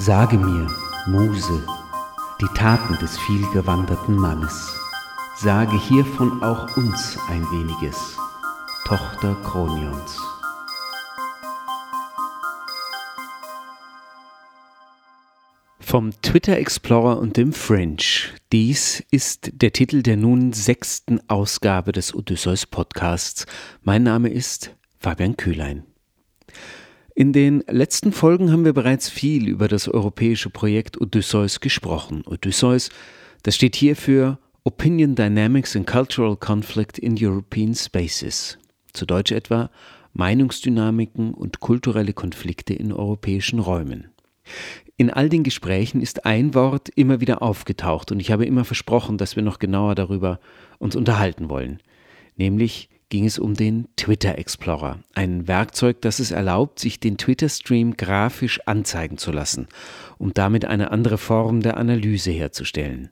Sage mir, Muse, die Taten des vielgewanderten Mannes. Sage hiervon auch uns ein weniges, Tochter Kronions. Vom Twitter Explorer und dem Fringe. Dies ist der Titel der nun sechsten Ausgabe des Odysseus Podcasts. Mein Name ist Fabian Kühlein. In den letzten Folgen haben wir bereits viel über das europäische Projekt Odysseus gesprochen. Odysseus, das steht hier für Opinion Dynamics and Cultural Conflict in European Spaces. Zu Deutsch etwa Meinungsdynamiken und kulturelle Konflikte in europäischen Räumen. In all den Gesprächen ist ein Wort immer wieder aufgetaucht und ich habe immer versprochen, dass wir noch genauer darüber uns unterhalten wollen, nämlich ging es um den Twitter Explorer, ein Werkzeug, das es erlaubt, sich den Twitter-Stream grafisch anzeigen zu lassen, um damit eine andere Form der Analyse herzustellen.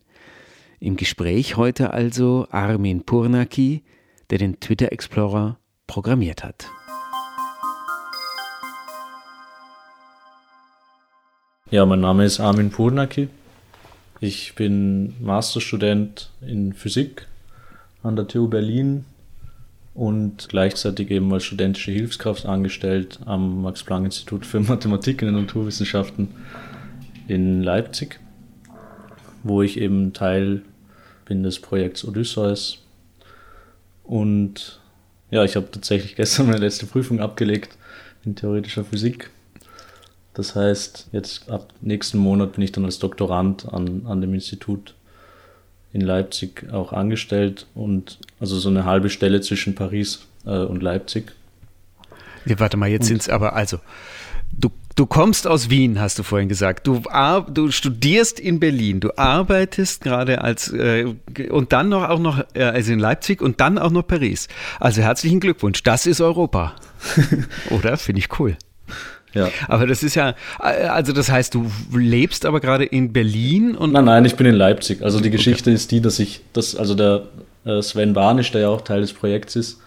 Im Gespräch heute also Armin Purnaki, der den Twitter Explorer programmiert hat. Ja, mein Name ist Armin Purnaki. Ich bin Masterstudent in Physik an der TU Berlin und gleichzeitig eben als studentische Hilfskraft angestellt am Max-Planck-Institut für Mathematik und Naturwissenschaften in Leipzig, wo ich eben Teil bin des Projekts Odysseus. Und ja, ich habe tatsächlich gestern meine letzte Prüfung abgelegt in theoretischer Physik. Das heißt, jetzt ab nächsten Monat bin ich dann als Doktorand an, an dem Institut in Leipzig auch angestellt und also so eine halbe Stelle zwischen Paris äh, und Leipzig. Ja, warte mal, jetzt sind es aber also. Du, du kommst aus Wien, hast du vorhin gesagt. Du, du studierst in Berlin, du arbeitest gerade als äh, und dann noch auch noch äh, also in Leipzig und dann auch noch Paris. Also herzlichen Glückwunsch, das ist Europa. Oder? Finde ich cool. Ja. Aber das ist ja, also das heißt, du lebst aber gerade in Berlin und. Nein, nein, ich bin in Leipzig. Also die Geschichte okay. ist die, dass ich, das, also der äh, Sven Barnisch, der ja auch Teil des Projekts ist,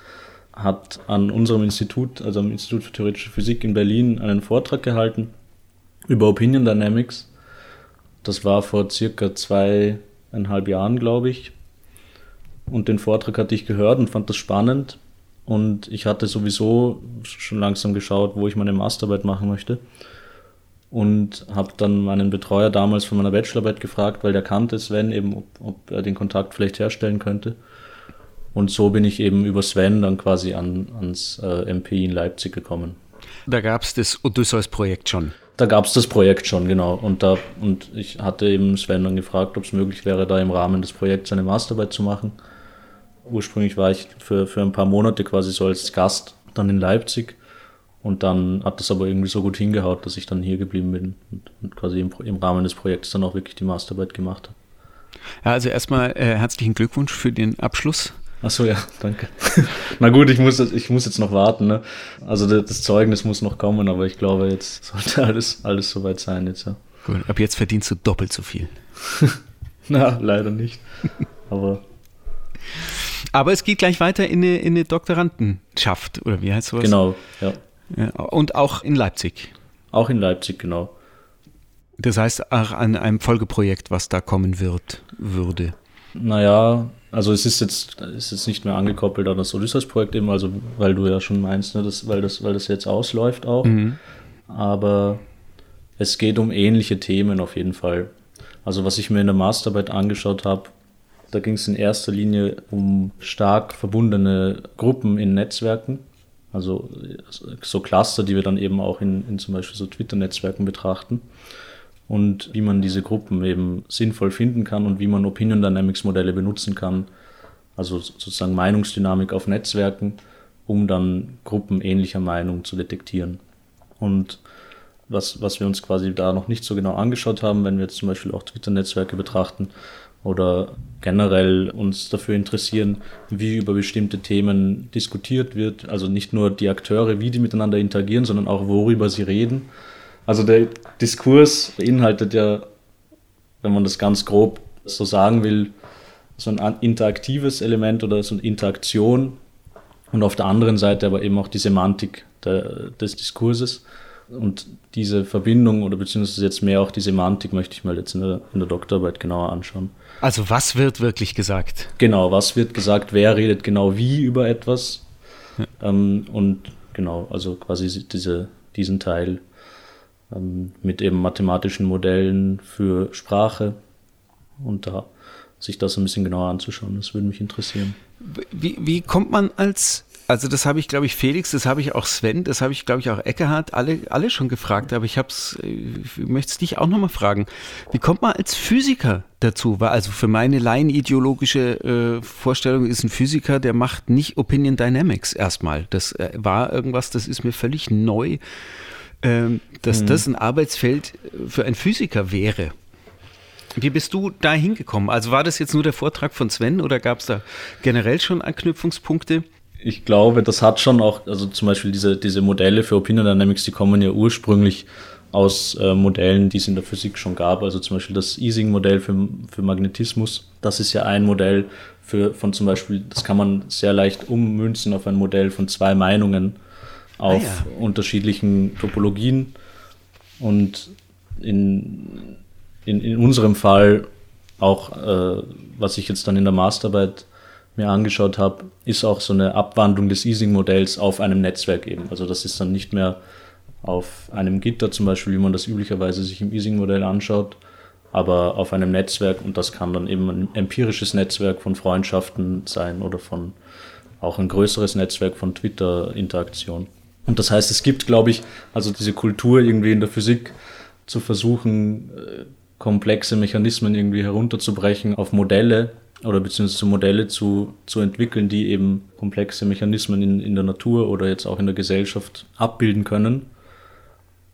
hat an unserem Institut, also am Institut für Theoretische Physik in Berlin, einen Vortrag gehalten über Opinion Dynamics. Das war vor circa zweieinhalb Jahren, glaube ich. Und den Vortrag hatte ich gehört und fand das spannend und ich hatte sowieso schon langsam geschaut, wo ich meine Masterarbeit machen möchte. Und habe dann meinen Betreuer damals von meiner Bachelorarbeit gefragt, weil der kannte Sven eben, ob, ob er den Kontakt vielleicht herstellen könnte. Und so bin ich eben über Sven dann quasi an, ans äh, MP in Leipzig gekommen. Da gab es das Odysseus-Projekt schon. Da gab es das Projekt schon, genau. Und, da, und ich hatte eben Sven dann gefragt, ob es möglich wäre, da im Rahmen des Projekts eine Masterarbeit zu machen ursprünglich war ich für, für ein paar Monate quasi so als Gast dann in Leipzig. Und dann hat das aber irgendwie so gut hingehaut, dass ich dann hier geblieben bin und, und quasi im, im, Rahmen des Projekts dann auch wirklich die Masterarbeit gemacht habe. Ja, also erstmal äh, herzlichen Glückwunsch für den Abschluss. Achso, ja, danke. Na gut, ich muss, ich muss jetzt noch warten. Ne? Also das Zeugnis muss noch kommen, aber ich glaube, jetzt sollte alles, alles soweit sein jetzt, ja. Gut, ab jetzt verdienst du doppelt so viel. Na, leider nicht. Aber aber es geht gleich weiter in eine, in eine Doktorandenschaft, oder wie heißt sowas? Genau, ja. ja. Und auch in Leipzig. Auch in Leipzig, genau. Das heißt, auch an einem Folgeprojekt, was da kommen wird, würde. Naja, also es ist jetzt, ist jetzt nicht mehr angekoppelt an das Odysseus-Projekt eben, also weil du ja schon meinst, ne, dass, weil, das, weil das jetzt ausläuft auch. Mhm. Aber es geht um ähnliche Themen auf jeden Fall. Also was ich mir in der Masterarbeit angeschaut habe, da ging es in erster Linie um stark verbundene Gruppen in Netzwerken, also so Cluster, die wir dann eben auch in, in zum Beispiel so Twitter-Netzwerken betrachten und wie man diese Gruppen eben sinnvoll finden kann und wie man Opinion Dynamics Modelle benutzen kann, also sozusagen Meinungsdynamik auf Netzwerken, um dann Gruppen ähnlicher Meinung zu detektieren. Und was, was wir uns quasi da noch nicht so genau angeschaut haben, wenn wir jetzt zum Beispiel auch Twitter-Netzwerke betrachten, oder generell uns dafür interessieren, wie über bestimmte Themen diskutiert wird. Also nicht nur die Akteure, wie die miteinander interagieren, sondern auch worüber sie reden. Also der Diskurs beinhaltet ja, wenn man das ganz grob so sagen will, so ein interaktives Element oder so eine Interaktion und auf der anderen Seite aber eben auch die Semantik der, des Diskurses. Und diese Verbindung oder beziehungsweise jetzt mehr auch die Semantik möchte ich mal jetzt in der, in der Doktorarbeit genauer anschauen. Also was wird wirklich gesagt? Genau, was wird gesagt, wer redet genau wie über etwas. Ja. Ähm, und genau, also quasi diese, diesen Teil mit eben mathematischen Modellen für Sprache und da sich das ein bisschen genauer anzuschauen. Das würde mich interessieren. Wie, wie kommt man als also das habe ich, glaube ich, Felix, das habe ich auch Sven, das habe ich, glaube ich, auch Eckehard, alle, alle schon gefragt, aber ich habe es, ich möchte es dich auch nochmal fragen. Wie kommt man als Physiker dazu? Weil also für meine laienideologische äh, Vorstellung ist ein Physiker, der macht nicht Opinion Dynamics erstmal. Das äh, war irgendwas, das ist mir völlig neu, äh, dass mhm. das ein Arbeitsfeld für einen Physiker wäre. Wie bist du da hingekommen? Also war das jetzt nur der Vortrag von Sven oder gab es da generell schon Anknüpfungspunkte? ich glaube, das hat schon auch, also zum Beispiel diese, diese Modelle für Opinion Dynamics, die kommen ja ursprünglich aus äh, Modellen, die es in der Physik schon gab. Also zum Beispiel das Ising-Modell für, für Magnetismus. Das ist ja ein Modell für, von zum Beispiel, das kann man sehr leicht ummünzen auf ein Modell von zwei Meinungen auf ah, ja. unterschiedlichen Topologien. Und in, in, in unserem Fall auch, äh, was ich jetzt dann in der Masterarbeit mir angeschaut habe, ist auch so eine Abwandlung des Easing-Modells auf einem Netzwerk eben. Also das ist dann nicht mehr auf einem Gitter zum Beispiel, wie man das üblicherweise sich im Easing-Modell anschaut, aber auf einem Netzwerk und das kann dann eben ein empirisches Netzwerk von Freundschaften sein oder von auch ein größeres Netzwerk von Twitter-Interaktion. Und das heißt, es gibt, glaube ich, also diese Kultur irgendwie in der Physik zu versuchen, äh, komplexe Mechanismen irgendwie herunterzubrechen auf Modelle, oder beziehungsweise Modelle zu, zu entwickeln, die eben komplexe Mechanismen in, in der Natur oder jetzt auch in der Gesellschaft abbilden können.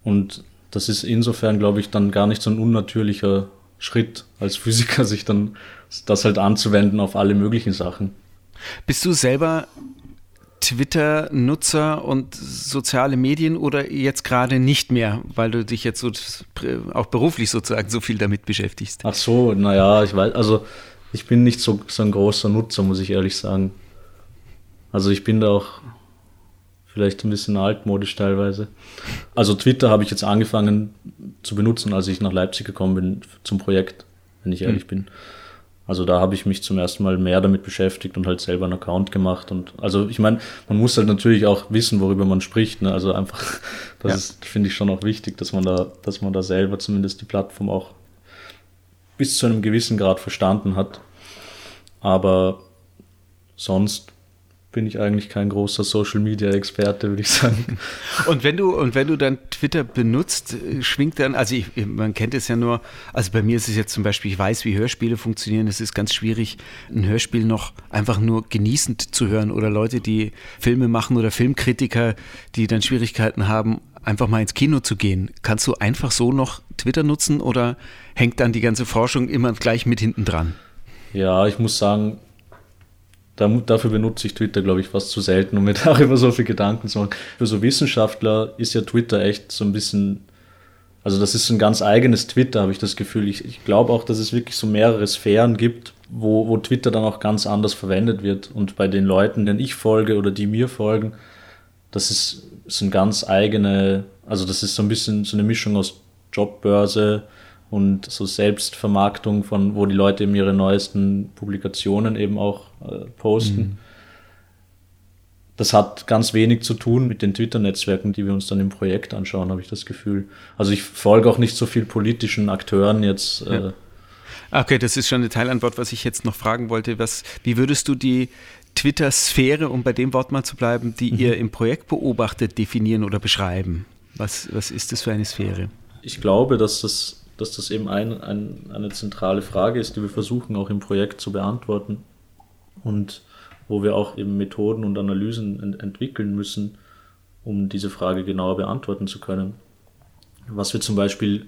Und das ist insofern, glaube ich, dann gar nicht so ein unnatürlicher Schritt als Physiker, sich dann das halt anzuwenden auf alle möglichen Sachen. Bist du selber Twitter-Nutzer und soziale Medien oder jetzt gerade nicht mehr, weil du dich jetzt so auch beruflich sozusagen so viel damit beschäftigst? Ach so, naja, ich weiß, also ich bin nicht so, so ein großer Nutzer, muss ich ehrlich sagen. Also ich bin da auch vielleicht ein bisschen altmodisch teilweise. Also Twitter habe ich jetzt angefangen zu benutzen, als ich nach Leipzig gekommen bin zum Projekt, wenn ich ehrlich mhm. bin. Also da habe ich mich zum ersten Mal mehr damit beschäftigt und halt selber einen Account gemacht. Und also ich meine, man muss halt natürlich auch wissen, worüber man spricht. Ne? Also einfach, das ja. ist, finde ich schon auch wichtig, dass man da, dass man da selber zumindest die Plattform auch bis zu einem gewissen Grad verstanden hat. Aber sonst bin ich eigentlich kein großer Social Media Experte, würde ich sagen. Und wenn du und wenn du dann Twitter benutzt, schwingt dann, also ich, man kennt es ja nur, also bei mir ist es jetzt zum Beispiel, ich weiß, wie Hörspiele funktionieren. Es ist ganz schwierig, ein Hörspiel noch einfach nur genießend zu hören oder Leute, die Filme machen oder Filmkritiker, die dann Schwierigkeiten haben, einfach mal ins Kino zu gehen. Kannst du einfach so noch Twitter nutzen oder hängt dann die ganze Forschung immer gleich mit hinten dran? Ja, ich muss sagen, dafür benutze ich Twitter, glaube ich, fast zu selten, um mir darüber so viel Gedanken zu machen. Für so Wissenschaftler ist ja Twitter echt so ein bisschen, also das ist ein ganz eigenes Twitter, habe ich das Gefühl. Ich, ich glaube auch, dass es wirklich so mehrere Sphären gibt, wo, wo Twitter dann auch ganz anders verwendet wird. Und bei den Leuten, denen ich folge oder die mir folgen, das ist, ein ganz eigene, also das ist so ein bisschen so eine Mischung aus Jobbörse, und so Selbstvermarktung von, wo die Leute eben ihre neuesten Publikationen eben auch äh, posten. Mhm. Das hat ganz wenig zu tun mit den Twitter-Netzwerken, die wir uns dann im Projekt anschauen, habe ich das Gefühl. Also ich folge auch nicht so viel politischen Akteuren jetzt. Äh, ja. Okay, das ist schon eine Teilantwort, was ich jetzt noch fragen wollte. Was, wie würdest du die Twitter-Sphäre, um bei dem Wort mal zu bleiben, die mhm. ihr im Projekt beobachtet, definieren oder beschreiben? Was, was ist das für eine Sphäre? Ich glaube, dass das dass das eben ein, ein, eine zentrale Frage ist, die wir versuchen auch im Projekt zu beantworten und wo wir auch eben Methoden und Analysen ent entwickeln müssen, um diese Frage genauer beantworten zu können. Was wir zum Beispiel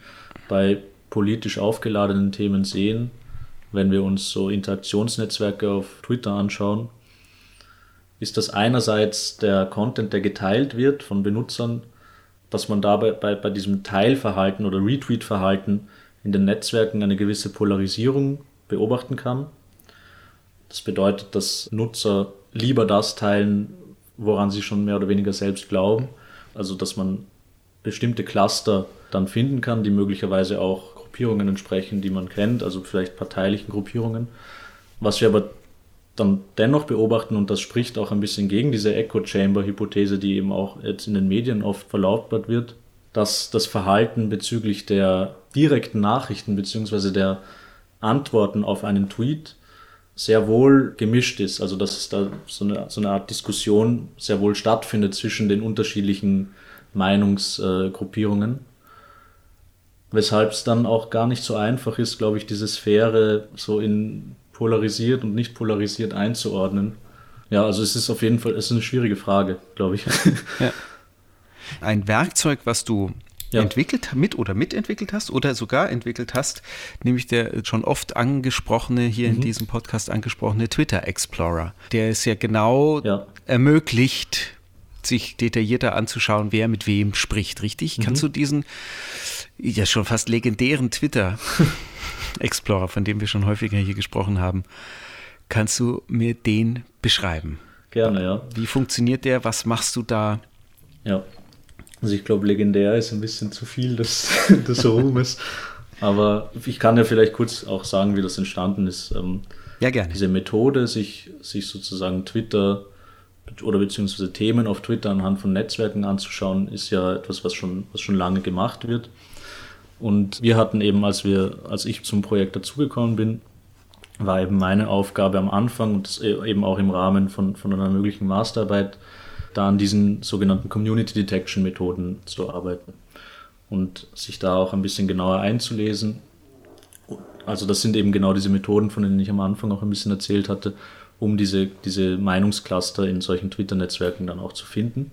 bei politisch aufgeladenen Themen sehen, wenn wir uns so Interaktionsnetzwerke auf Twitter anschauen, ist das einerseits der Content, der geteilt wird von Benutzern, dass man dabei bei, bei diesem Teilverhalten oder Retweet-Verhalten in den Netzwerken eine gewisse Polarisierung beobachten kann. Das bedeutet, dass Nutzer lieber das teilen, woran sie schon mehr oder weniger selbst glauben. Also dass man bestimmte Cluster dann finden kann, die möglicherweise auch Gruppierungen entsprechen, die man kennt, also vielleicht parteilichen Gruppierungen. Was wir aber dann dennoch beobachten, und das spricht auch ein bisschen gegen diese Echo-Chamber-Hypothese, die eben auch jetzt in den Medien oft verlautbart wird, dass das Verhalten bezüglich der direkten Nachrichten bzw. der Antworten auf einen Tweet sehr wohl gemischt ist. Also dass es da so eine, so eine Art Diskussion sehr wohl stattfindet zwischen den unterschiedlichen Meinungsgruppierungen. Weshalb es dann auch gar nicht so einfach ist, glaube ich, diese Sphäre so in polarisiert und nicht polarisiert einzuordnen. Ja, also es ist auf jeden Fall, es ist eine schwierige Frage, glaube ich. Ja. Ein Werkzeug, was du ja. entwickelt, mit oder mitentwickelt hast oder sogar entwickelt hast, nämlich der schon oft angesprochene, hier mhm. in diesem Podcast angesprochene Twitter Explorer. Der es ja genau ja. ermöglicht, sich detaillierter anzuschauen, wer mit wem spricht, richtig? Mhm. Kannst du diesen ja schon fast legendären Twitter Explorer, von dem wir schon häufiger hier gesprochen haben, kannst du mir den beschreiben? Gerne, ja. Wie funktioniert der? Was machst du da? Ja, also ich glaube, legendär ist ein bisschen zu viel des, des Ruhmes. Aber ich kann ja vielleicht kurz auch sagen, wie das entstanden ist. Ähm, ja, gerne. Diese Methode, sich, sich sozusagen Twitter oder beziehungsweise Themen auf Twitter anhand von Netzwerken anzuschauen, ist ja etwas, was schon, was schon lange gemacht wird. Und wir hatten eben, als wir, als ich zum Projekt dazugekommen bin, war eben meine Aufgabe am Anfang und eben auch im Rahmen von, von einer möglichen Masterarbeit, da an diesen sogenannten Community Detection Methoden zu arbeiten und sich da auch ein bisschen genauer einzulesen. Also das sind eben genau diese Methoden, von denen ich am Anfang auch ein bisschen erzählt hatte, um diese, diese Meinungscluster in solchen Twitter-Netzwerken dann auch zu finden.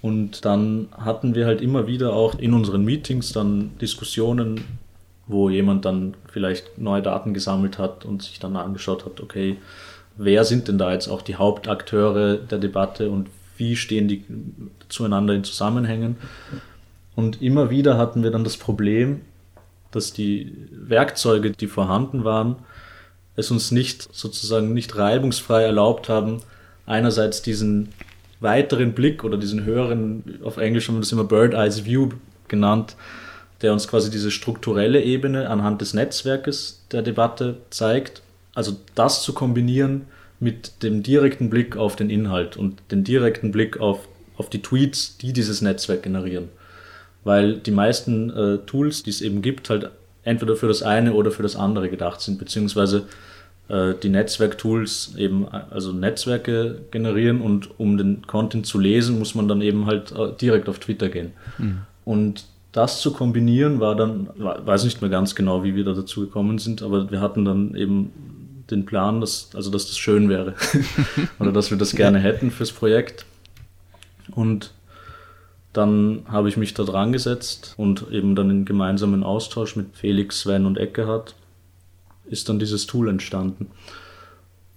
Und dann hatten wir halt immer wieder auch in unseren Meetings dann Diskussionen, wo jemand dann vielleicht neue Daten gesammelt hat und sich dann angeschaut hat, okay, wer sind denn da jetzt auch die Hauptakteure der Debatte und wie stehen die zueinander in Zusammenhängen. Und immer wieder hatten wir dann das Problem, dass die Werkzeuge, die vorhanden waren, es uns nicht sozusagen nicht reibungsfrei erlaubt haben, einerseits diesen weiteren Blick oder diesen höheren, auf Englisch haben wir das immer Bird Eyes View genannt, der uns quasi diese strukturelle Ebene anhand des Netzwerkes der Debatte zeigt also das zu kombinieren mit dem direkten Blick auf den Inhalt und den direkten Blick auf, auf die Tweets, die dieses Netzwerk generieren. Weil die meisten äh, Tools, die es eben gibt, halt entweder für das eine oder für das andere gedacht sind, beziehungsweise äh, die Netzwerktools eben also Netzwerke generieren und um den Content zu lesen, muss man dann eben halt äh, direkt auf Twitter gehen. Mhm. Und das zu kombinieren war dann, weiß nicht mehr ganz genau, wie wir da dazu gekommen sind, aber wir hatten dann eben den Plan, dass, also dass das schön wäre oder dass wir das gerne hätten fürs Projekt. Und dann habe ich mich da dran gesetzt und eben dann in gemeinsamen Austausch mit Felix, Sven und Eckehard ist dann dieses Tool entstanden.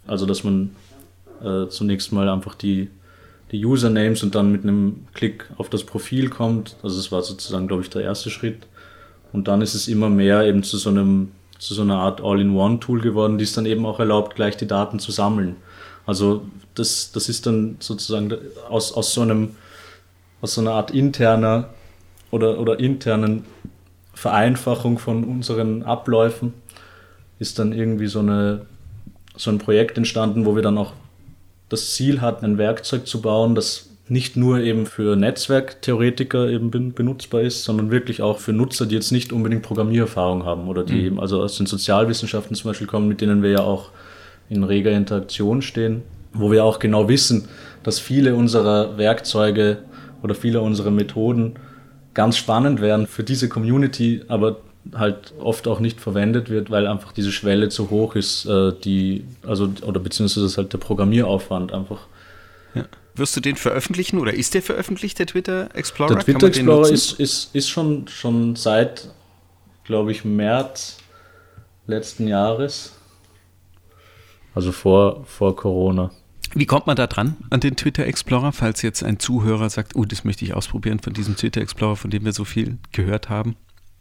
Also dass man äh, zunächst mal einfach die, die Usernames und dann mit einem Klick auf das Profil kommt. Also das war sozusagen, glaube ich, der erste Schritt. Und dann ist es immer mehr eben zu so einem zu so einer Art All-in-One-Tool geworden, die es dann eben auch erlaubt, gleich die Daten zu sammeln. Also das, das ist dann sozusagen aus, aus so einem, aus so einer Art interner oder, oder internen Vereinfachung von unseren Abläufen ist dann irgendwie so, eine, so ein Projekt entstanden, wo wir dann auch das Ziel hatten, ein Werkzeug zu bauen, das nicht nur eben für Netzwerktheoretiker eben benutzbar ist, sondern wirklich auch für Nutzer, die jetzt nicht unbedingt Programmiererfahrung haben oder die mhm. eben also aus den Sozialwissenschaften zum Beispiel kommen, mit denen wir ja auch in reger Interaktion stehen, wo wir auch genau wissen, dass viele unserer Werkzeuge oder viele unserer Methoden ganz spannend wären für diese Community, aber halt oft auch nicht verwendet wird, weil einfach diese Schwelle zu hoch ist, äh, die, also, oder beziehungsweise halt der Programmieraufwand einfach ja. Wirst du den veröffentlichen oder ist der veröffentlicht, der Twitter Explorer? Der Twitter Explorer ist, ist, ist schon, schon seit, glaube ich, März letzten Jahres. Also vor, vor Corona. Wie kommt man da dran an den Twitter Explorer, falls jetzt ein Zuhörer sagt, oh, das möchte ich ausprobieren von diesem Twitter Explorer, von dem wir so viel gehört haben?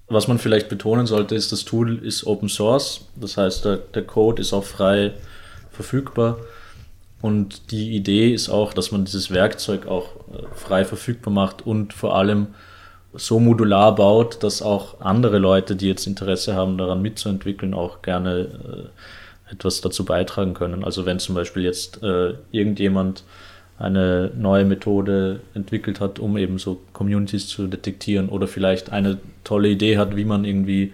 Was man vielleicht betonen sollte, ist, das Tool ist Open Source. Das heißt, der, der Code ist auch frei verfügbar. Und die Idee ist auch, dass man dieses Werkzeug auch äh, frei verfügbar macht und vor allem so modular baut, dass auch andere Leute, die jetzt Interesse haben, daran mitzuentwickeln, auch gerne äh, etwas dazu beitragen können. Also wenn zum Beispiel jetzt äh, irgendjemand eine neue Methode entwickelt hat, um eben so Communities zu detektieren oder vielleicht eine tolle Idee hat, wie man irgendwie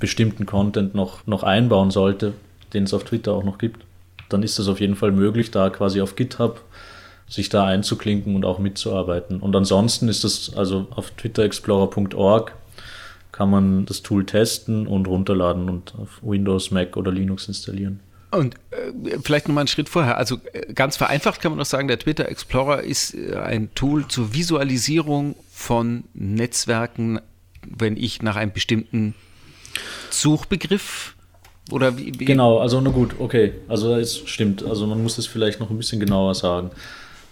bestimmten Content noch, noch einbauen sollte, den es auf Twitter auch noch gibt, dann ist das auf jeden Fall möglich, da quasi auf GitHub sich da einzuklinken und auch mitzuarbeiten. Und ansonsten ist das also auf twitterexplorer.org kann man das Tool testen und runterladen und auf Windows, Mac oder Linux installieren. Und äh, vielleicht nochmal einen Schritt vorher. Also äh, ganz vereinfacht kann man doch sagen, der Twitter Explorer ist äh, ein Tool zur Visualisierung von Netzwerken, wenn ich nach einem bestimmten Suchbegriff oder wie, wie? Genau, also na gut, okay. Also es stimmt. Also man muss es vielleicht noch ein bisschen genauer sagen.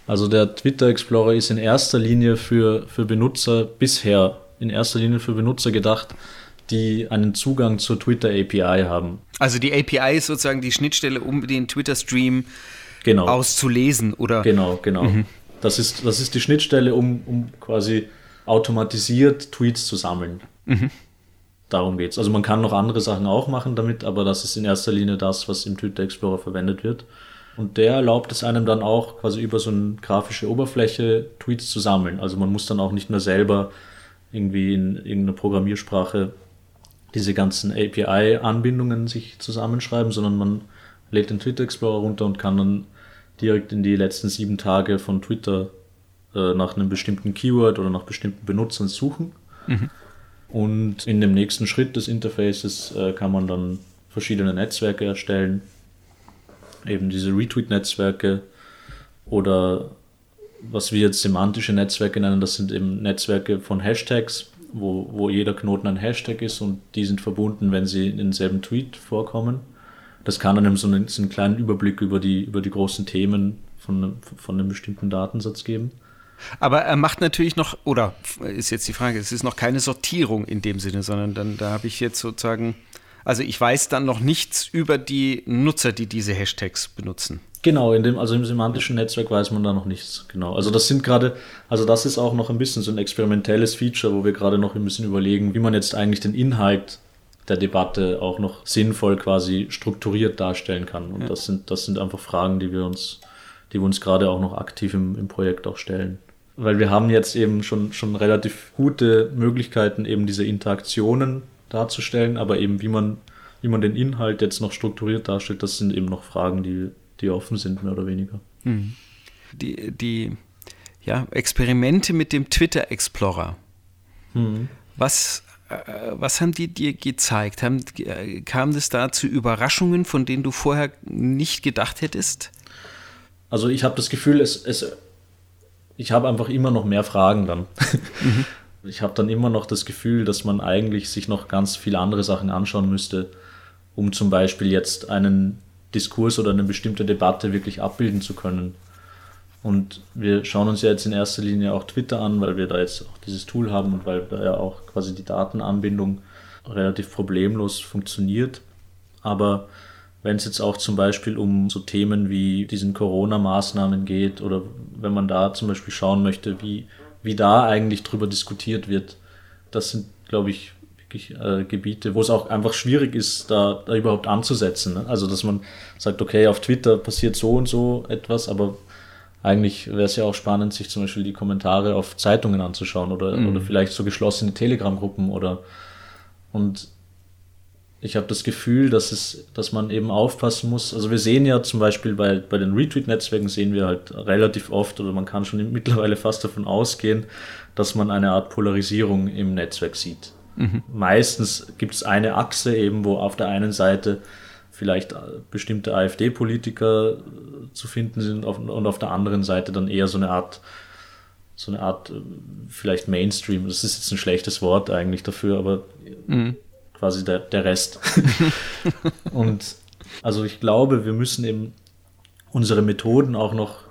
Also der Twitter Explorer ist in erster Linie für, für Benutzer bisher in erster Linie für Benutzer gedacht, die einen Zugang zur Twitter API haben. Also die API ist sozusagen die Schnittstelle, um den Twitter-Stream genau. auszulesen, oder? Genau, genau. Mhm. Das, ist, das ist die Schnittstelle, um, um quasi automatisiert Tweets zu sammeln. Mhm. Darum geht es. Also man kann noch andere Sachen auch machen damit, aber das ist in erster Linie das, was im Twitter Explorer verwendet wird. Und der erlaubt es einem dann auch quasi über so eine grafische Oberfläche Tweets zu sammeln. Also man muss dann auch nicht mehr selber irgendwie in irgendeiner Programmiersprache diese ganzen API-Anbindungen sich zusammenschreiben, sondern man lädt den Twitter Explorer runter und kann dann direkt in die letzten sieben Tage von Twitter äh, nach einem bestimmten Keyword oder nach bestimmten Benutzern suchen. Mhm. Und in dem nächsten Schritt des Interfaces äh, kann man dann verschiedene Netzwerke erstellen, eben diese Retweet-Netzwerke oder was wir jetzt semantische Netzwerke nennen, das sind eben Netzwerke von Hashtags, wo, wo jeder Knoten ein Hashtag ist und die sind verbunden, wenn sie in denselben Tweet vorkommen. Das kann dann so einen, so einen kleinen Überblick über die, über die großen Themen von, von einem bestimmten Datensatz geben. Aber er macht natürlich noch, oder ist jetzt die Frage, es ist noch keine Sortierung in dem Sinne, sondern dann da habe ich jetzt sozusagen, also ich weiß dann noch nichts über die Nutzer, die diese Hashtags benutzen. Genau, in dem, also im semantischen Netzwerk weiß man da noch nichts. Genau. Also das sind gerade, also das ist auch noch ein bisschen so ein experimentelles Feature, wo wir gerade noch ein bisschen überlegen, wie man jetzt eigentlich den Inhalt der Debatte auch noch sinnvoll quasi strukturiert darstellen kann. Und ja. das sind, das sind einfach Fragen, die wir uns, die wir uns gerade auch noch aktiv im, im Projekt auch stellen. Weil wir haben jetzt eben schon, schon relativ gute Möglichkeiten, eben diese Interaktionen darzustellen, aber eben wie man, wie man den Inhalt jetzt noch strukturiert darstellt, das sind eben noch Fragen, die, die offen sind, mehr oder weniger. Hm. Die, die ja, Experimente mit dem Twitter Explorer. Hm. Was, äh, was haben die dir gezeigt? Haben, äh, kam das da zu Überraschungen, von denen du vorher nicht gedacht hättest? Also ich habe das Gefühl, es, es, ich habe einfach immer noch mehr Fragen dann. Mhm. Ich habe dann immer noch das Gefühl, dass man eigentlich sich noch ganz viele andere Sachen anschauen müsste, um zum Beispiel jetzt einen Diskurs oder eine bestimmte Debatte wirklich abbilden zu können. Und wir schauen uns ja jetzt in erster Linie auch Twitter an, weil wir da jetzt auch dieses Tool haben und weil da ja auch quasi die Datenanbindung relativ problemlos funktioniert. Aber wenn es jetzt auch zum Beispiel um so Themen wie diesen Corona-Maßnahmen geht oder wenn man da zum Beispiel schauen möchte, wie, wie da eigentlich drüber diskutiert wird, das sind, glaube ich, äh, Gebiete, wo es auch einfach schwierig ist, da, da überhaupt anzusetzen. Ne? Also, dass man sagt, okay, auf Twitter passiert so und so etwas, aber eigentlich wäre es ja auch spannend, sich zum Beispiel die Kommentare auf Zeitungen anzuschauen oder, mhm. oder vielleicht so geschlossene Telegram-Gruppen oder und ich habe das Gefühl, dass es, dass man eben aufpassen muss. Also wir sehen ja zum Beispiel bei, bei den Retweet-Netzwerken sehen wir halt relativ oft oder man kann schon mittlerweile fast davon ausgehen, dass man eine Art Polarisierung im Netzwerk sieht. Mhm. Meistens gibt es eine Achse eben, wo auf der einen Seite vielleicht äh, bestimmte AfD-Politiker äh, zu finden sind und auf der anderen Seite dann eher so eine Art, so eine Art äh, vielleicht Mainstream. Das ist jetzt ein schlechtes Wort eigentlich dafür, aber mhm. quasi der, der Rest. und also ich glaube, wir müssen eben unsere Methoden auch noch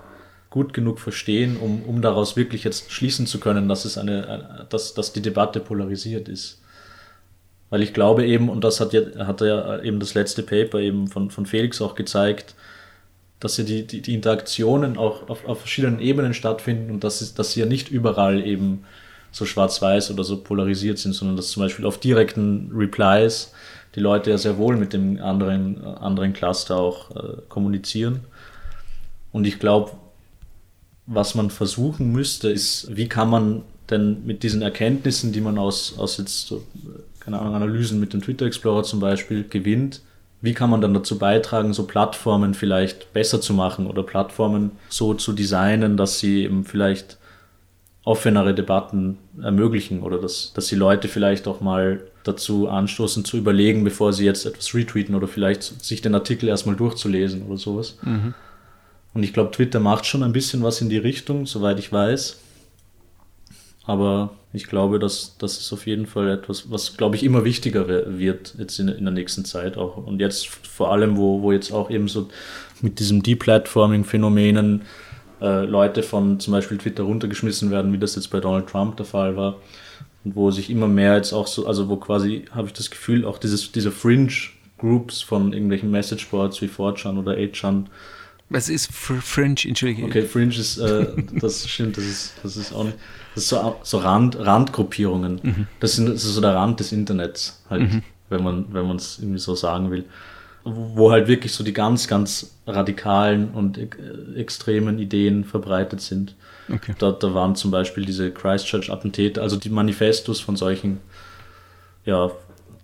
gut genug verstehen, um, um daraus wirklich jetzt schließen zu können, dass es eine, dass, dass die Debatte polarisiert ist. Weil ich glaube eben, und das hat ja, hat ja eben das letzte Paper eben von, von Felix auch gezeigt, dass ja die, die, die Interaktionen auch auf, auf verschiedenen Ebenen stattfinden und dass, dass sie ja nicht überall eben so schwarz-weiß oder so polarisiert sind, sondern dass zum Beispiel auf direkten Replies die Leute ja sehr wohl mit dem anderen, anderen Cluster auch äh, kommunizieren. Und ich glaube, was man versuchen müsste, ist, wie kann man denn mit diesen Erkenntnissen, die man aus, aus jetzt so, keine Ahnung, Analysen mit dem Twitter Explorer zum Beispiel gewinnt, wie kann man dann dazu beitragen, so Plattformen vielleicht besser zu machen oder Plattformen so zu designen, dass sie eben vielleicht offenere Debatten ermöglichen oder dass, dass sie Leute vielleicht auch mal dazu anstoßen zu überlegen, bevor sie jetzt etwas retweeten oder vielleicht sich den Artikel erstmal durchzulesen oder sowas. Mhm. Und ich glaube, Twitter macht schon ein bisschen was in die Richtung, soweit ich weiß. Aber ich glaube, dass das ist auf jeden Fall etwas, was, glaube ich, immer wichtiger wird jetzt in, in, der nächsten Zeit auch. Und jetzt vor allem, wo, wo jetzt auch eben so mit diesem Deplatforming-Phänomenen äh, Leute von zum Beispiel Twitter runtergeschmissen werden, wie das jetzt bei Donald Trump der Fall war. Und wo sich immer mehr jetzt auch so, also wo quasi, habe ich das Gefühl, auch dieses, diese Fringe-Groups von irgendwelchen Messageboards wie 4chan oder 8chan was ist Fringe? Entschuldige. Okay, Fringe ist, äh, das stimmt, das ist, das ist auch nicht. Das ist so, so Rand, Randgruppierungen. Mhm. Das, sind, das ist so der Rand des Internets, halt, mhm. wenn man wenn es irgendwie so sagen will. Wo halt wirklich so die ganz, ganz radikalen und e extremen Ideen verbreitet sind. Okay. Da, da waren zum Beispiel diese Christchurch-Attentäter, also die Manifestos von solchen ja,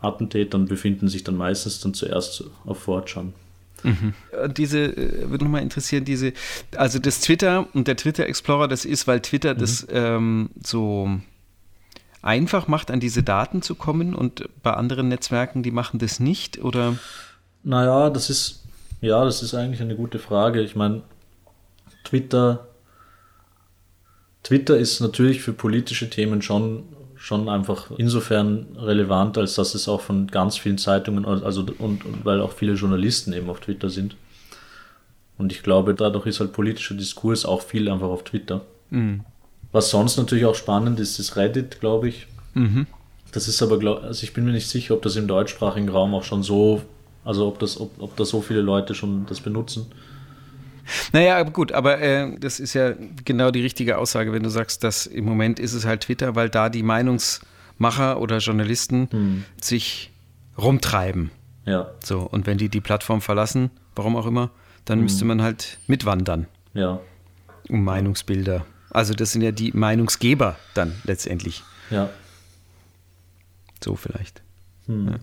Attentätern befinden sich dann meistens dann zuerst auf Fortran. Mhm. Diese, äh, würde nochmal interessieren, diese, also das Twitter und der Twitter Explorer, das ist, weil Twitter mhm. das ähm, so einfach macht, an diese Daten zu kommen und bei anderen Netzwerken, die machen das nicht, oder? Naja, das ist, ja, das ist eigentlich eine gute Frage. Ich meine, Twitter, Twitter ist natürlich für politische Themen schon schon einfach insofern relevant, als dass es auch von ganz vielen Zeitungen, also und, und weil auch viele Journalisten eben auf Twitter sind. Und ich glaube, dadurch ist halt politischer Diskurs auch viel einfach auf Twitter. Mhm. Was sonst natürlich auch spannend ist, ist Reddit, glaube ich. Mhm. Das ist aber, also ich bin mir nicht sicher, ob das im deutschsprachigen Raum auch schon so, also ob das, ob, ob da so viele Leute schon das benutzen. Naja, gut, aber äh, das ist ja genau die richtige Aussage, wenn du sagst, dass im Moment ist es halt Twitter, weil da die Meinungsmacher oder Journalisten hm. sich rumtreiben. Ja. So, und wenn die die Plattform verlassen, warum auch immer, dann hm. müsste man halt mitwandern. Ja. Um Meinungsbilder. Also das sind ja die Meinungsgeber dann letztendlich. Ja. So vielleicht. Hm. Ja.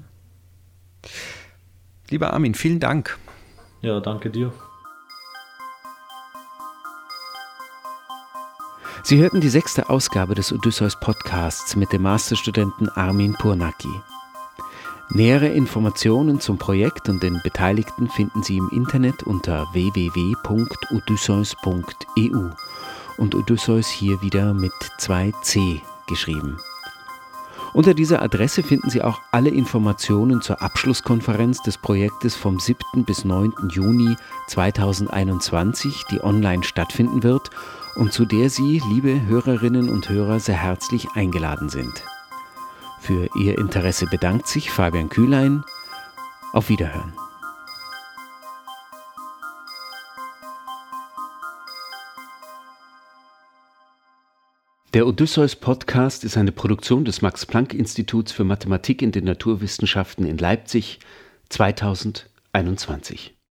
Lieber Armin, vielen Dank. Ja, danke dir. Sie hörten die sechste Ausgabe des Odysseus Podcasts mit dem Masterstudenten Armin Purnaki. Nähere Informationen zum Projekt und den Beteiligten finden Sie im Internet unter www.odysseus.eu und Odysseus hier wieder mit 2c geschrieben. Unter dieser Adresse finden Sie auch alle Informationen zur Abschlusskonferenz des Projektes vom 7. bis 9. Juni 2021, die online stattfinden wird und zu der Sie, liebe Hörerinnen und Hörer, sehr herzlich eingeladen sind. Für Ihr Interesse bedankt sich Fabian Kühlein. Auf Wiederhören. Der Odysseus Podcast ist eine Produktion des Max Planck Instituts für Mathematik in den Naturwissenschaften in Leipzig 2021.